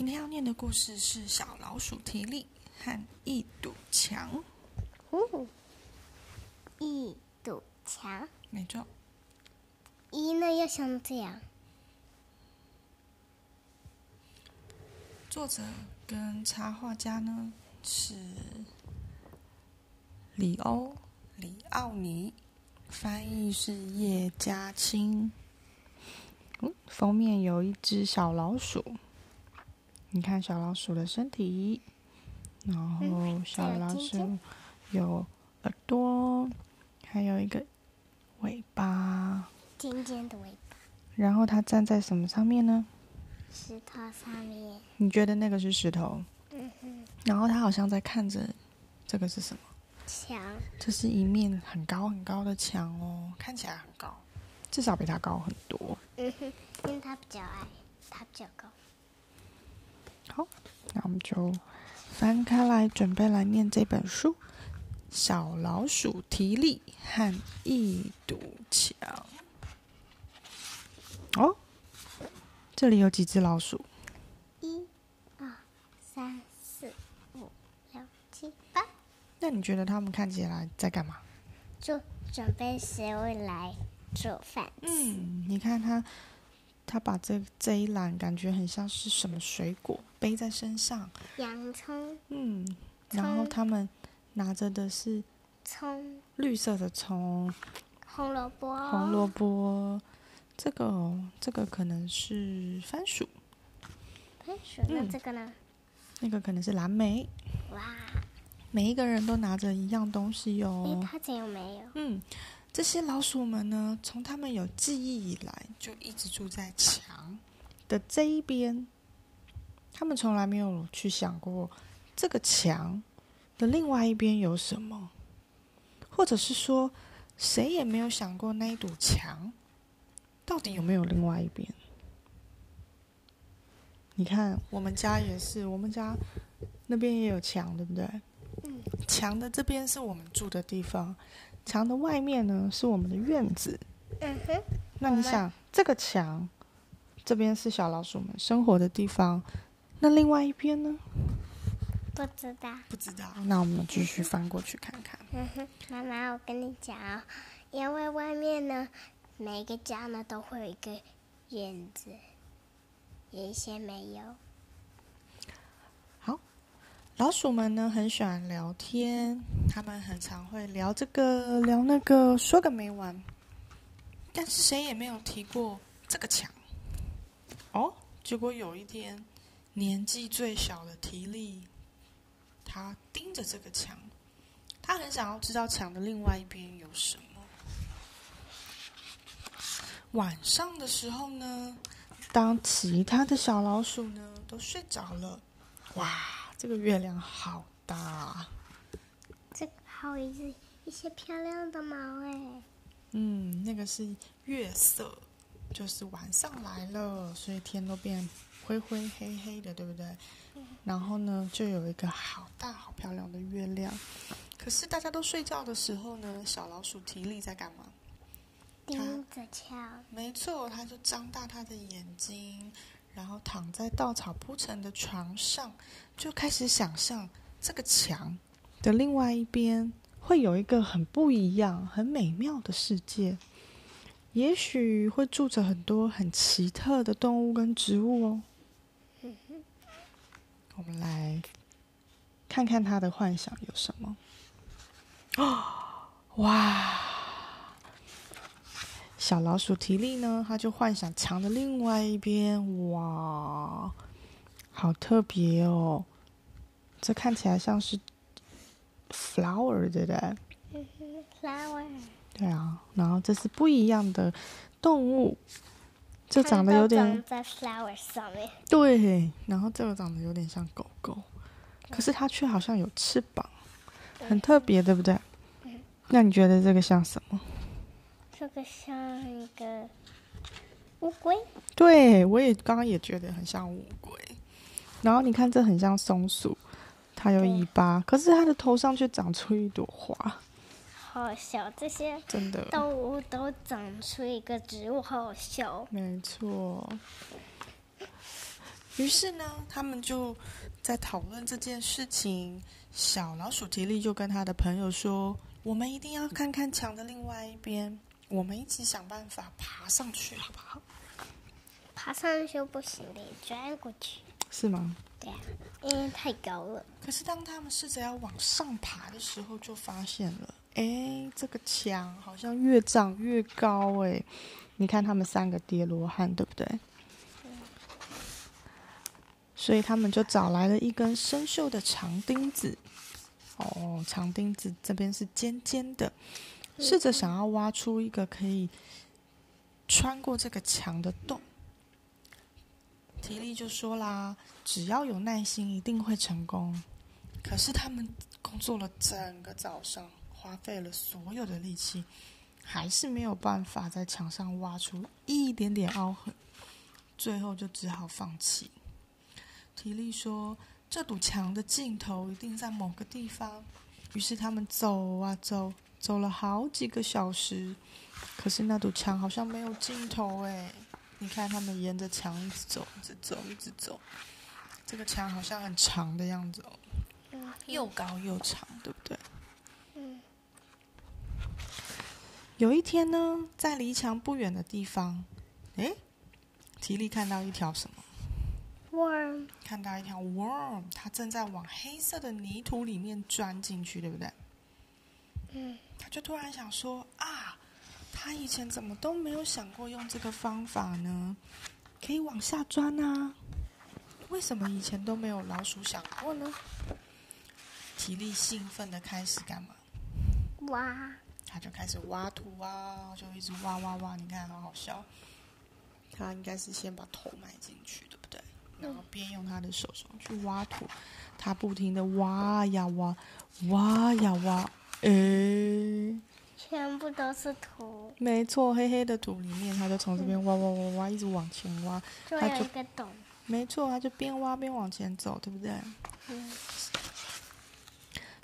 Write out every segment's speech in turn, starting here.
今天要念的故事是小老鼠提利和一堵墙。哦，一堵墙，没错，一呢要像这样。作者跟插画家呢是里欧里奥尼，翻译是叶嘉青。嗯，封面有一只小老鼠，你看小老鼠的身体，然后小老鼠有耳朵，还有一个尾巴，尖尖的尾巴，然后它站在什么上面呢？石头上面。你觉得那个是石头？嗯哼，然后它好像在看着这个是什么？墙。这是一面很高很高的墙哦，看起来很高，至少比它高很多。嗯哼，因为它比较矮，它比较高。好，那我们就翻开来，准备来念这本书《小老鼠提力和一堵墙》。哦，这里有几只老鼠？一、二、三、四、五、六、七、八，那你觉得它们看起来在干嘛？就准备谁会来做饭吃。嗯，你看它，它把这这一篮感觉很像是什么水果背在身上。洋葱、嗯，然后他们拿着的是葱、绿色的葱、红萝卜、红萝卜，这个哦这个可能是番薯，番薯。那嗯这个呢？那个可能是蓝莓。哇，每一个人都拿着一样东西诶，哦。它这有没有？嗯，这些老鼠们呢，从他们有记忆以来，就一直住在墙的这一边。他们从来没有去想过这个墙的另外一边有什么，或者是说，谁也没有想过那一堵墙到底有没有另外一边。你看，我们家也是，我们家那边也有墙，对不对？嗯，墙的这边是我们住的地方，墙的外面呢是我们的院子。嗯哼，那你想，这个墙这边是小老鼠们生活的地方，那另外一边呢？不知道。不知道。那我们继续翻过去看看。嗯哼，妈妈，我跟你讲啊、因为外面呢，每个家呢都会有一个院子，有一些没有。老鼠们呢很喜欢聊天，他们很常会聊这个聊那个，说个没完。但是谁也没有提过这个墙。哦，结果有一天，年纪最小的提力，他盯着这个墙，他很想要知道墙的另外一边有什么。晚上的时候呢，当其他的小老鼠呢都睡着了，哇！这个月亮好大啊，这个还有一只一些漂亮的毛哎，嗯，那个是月色，就是晚上来了，所以天都变灰灰黑黑的，对不对？然后呢，就有一个好大好漂亮的月亮。可是大家都睡觉的时候呢，小老鼠提力在干嘛？盯着瞧。没错，它就张大它的眼睛，然后躺在稻草铺成的床上，就开始想象这个墙的另外一边会有一个很不一样、很美妙的世界，也许会住着很多很奇特的动物跟植物哦。我们来看看他的幻想有什么。哦，哇！小老鼠提利呢，他就幻想墙的另外一边，哇，好特别哦！这看起来像是 flower，对不对？嗯哼，flower。对啊，然后这是不一样的动物，这长得有点在 flower 上面。对，然后这个长得有点像狗狗，可是它却好像有翅膀，很特别，对不对？那你觉得这个像什么？这个像一个乌龟。对，我也刚刚也觉得很像乌龟。然后你看，这很像松鼠，它有尾巴，可是它的头上却长出一朵花，好小，这些真的。动物都长出一个植物，好好笑。没错。于是呢，他们就在讨论这件事情。小老鼠吉利就跟他的朋友说：“我们一定要看看墙的另外一边，我们一起想办法爬上去，好不好？”爬上去不行，得钻过去。是吗？对啊，因为太高了。可是当他们试着要往上爬的时候，就发现了，哎，这个墙好像越长越高，哎，你看他们三个叠罗汉，对不对？所以他们就找来了一根生锈的长钉子，哦，长钉子这边是尖尖的，试着想要挖出一个可以穿过这个墙的洞。提利就说啦：“只要有耐心，一定会成功。”可是他们工作了整个早上，花费了所有的力气，还是没有办法在墙上挖出一点点凹痕，最后就只好放弃。提利说：“这堵墙的尽头一定在某个地方。”于是他们走啊走，走了好几个小时，可是那堵墙好像没有尽头哎！你看，他们沿着墙一直走，一直走，一直走。这个墙好像很长的样子哦，又高又长，对不对？嗯。有一天呢，在离墙不远的地方，哎，提利看到一条什么？worm 看到一条 worm，它正在往黑色的泥土里面钻进去，对不对？嗯。他就突然想说啊，他以前怎么都没有想过用这个方法呢？可以往下钻啊？为什么以前都没有老鼠想过呢？体力兴奋的开始干嘛？挖。他就开始挖土啊，就一直挖挖挖。你看，好好笑。他应该是先把头埋进去对不对。然后边用他的手手去挖土，他不停的挖呀挖，挖呀挖，诶，全部都是土。没错，黑黑的土里面，它就从这边挖挖挖挖，一直往前挖。它就有一个洞。没错，它就边挖边往前走，对不对？嗯。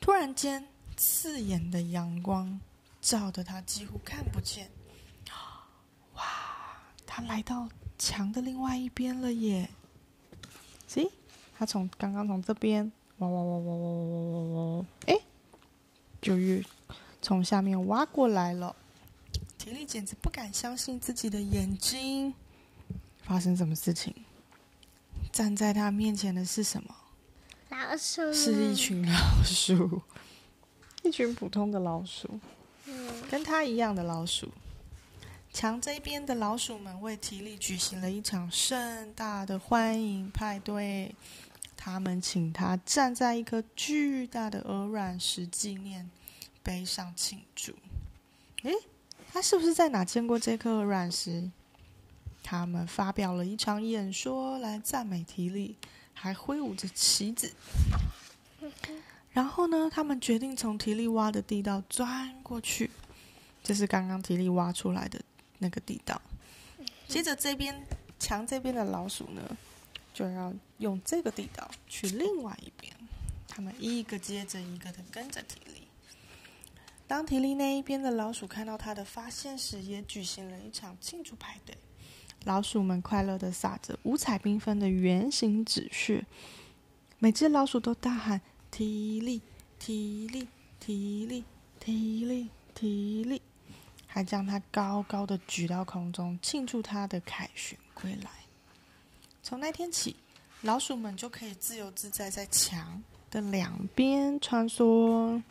突然间，刺眼的阳光照得他几乎看不见。哇，他来到墙的另外一边了耶！咦，他从刚刚从这边挖挖挖挖挖挖挖挖挖，哎，就越从下面挖过来了。体力简直不敢相信自己的眼睛。发生什么事情？站在他面前的是什么？老鼠。是一群老鼠，一群普通的老鼠，跟他一样的老鼠。墙这边的老鼠们为提利举行了一场盛大的欢迎派对。他们请他站在一颗巨大的鹅卵石纪念碑上庆祝。诶，他是不是在哪见过这颗鹅卵石？他们发表了一场演说来赞美提利，还挥舞着旗子。然后呢，他们决定从提利挖的地道钻过去。这是刚刚提利挖出来的。那个地道，接着这边墙这边的老鼠呢，就要用这个地道去另外一边。他们一个接着一个的跟着提利。当提利那一边的老鼠看到他的发现时，也举行了一场庆祝派对。老鼠们快乐的撒着五彩缤纷的圆形纸屑，每只老鼠都大喊：“提利，提利，提利，提利，提利。”还将它高高的举到空中，庆祝它的凯旋归来。从那天起，老鼠们就可以自由自在在墙的两边穿梭，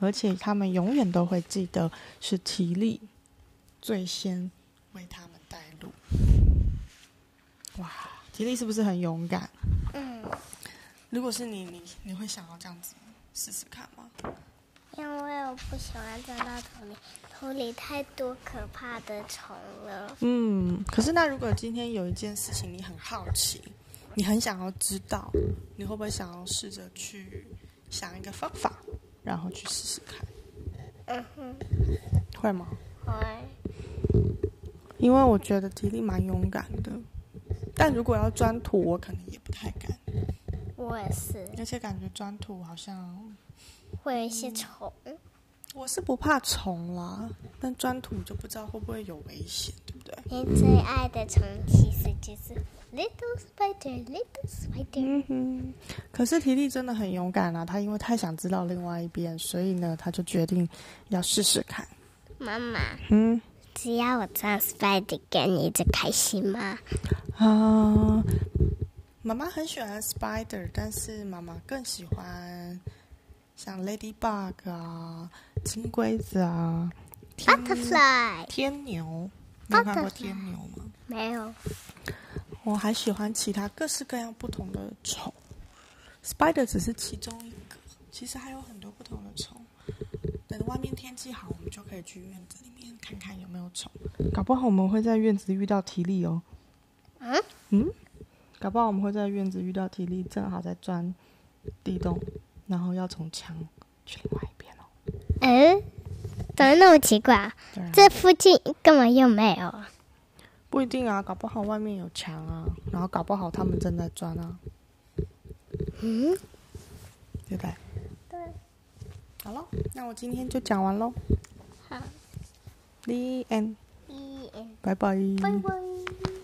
而且他们永远都会记得是提力最先为他们带路。哇，提力是不是很勇敢？嗯。如果是你，你你会想要这样子试试看吗？因为我不喜欢钻到土里，土里太多可怕的虫了。嗯，可是那如果今天有一件事情你很好奇，你很想要知道，你会不会想要试着去想一个方法，然后去试试看？嗯哼，会吗？会。因为我觉得体力蛮勇敢的，但如果要钻土，我可能也不太敢。我也是。而且感觉钻土好像。会有一些虫，我是不怕虫啦，但钻土就不知道会不会有危险，对不对？你最爱的虫其实就是 little spider little spider。嗯哼，可是提利真的很勇敢啊！他因为太想知道另外一边，所以呢，他就决定要试试看。妈妈，嗯，只要我当 spider，你就开心吗？啊，妈妈很喜欢 spider，但是妈妈更喜欢像 ladybug 啊、金龟子啊、天 butterfly 天牛。你有看过天牛吗？没有，我还喜欢其他各式各样不同的虫，spider 只是其中一个，其实还有很多不同的虫。等外面天气好，我们就可以去院子里面看看有没有虫。搞不好我们会在院子遇到体力哦。嗯嗯，搞不好我们会在院子遇到体力，正好在钻地洞，然后要从墙去另外一边哦。嗯，怎么那么奇怪啊？这附近根本又没有啊。不一定啊，搞不好外面有墙啊，然后搞不好他们正在钻啊，嗯，对不对？对。好了，那我今天就讲完喽。好，The end，一，拜拜。拜拜。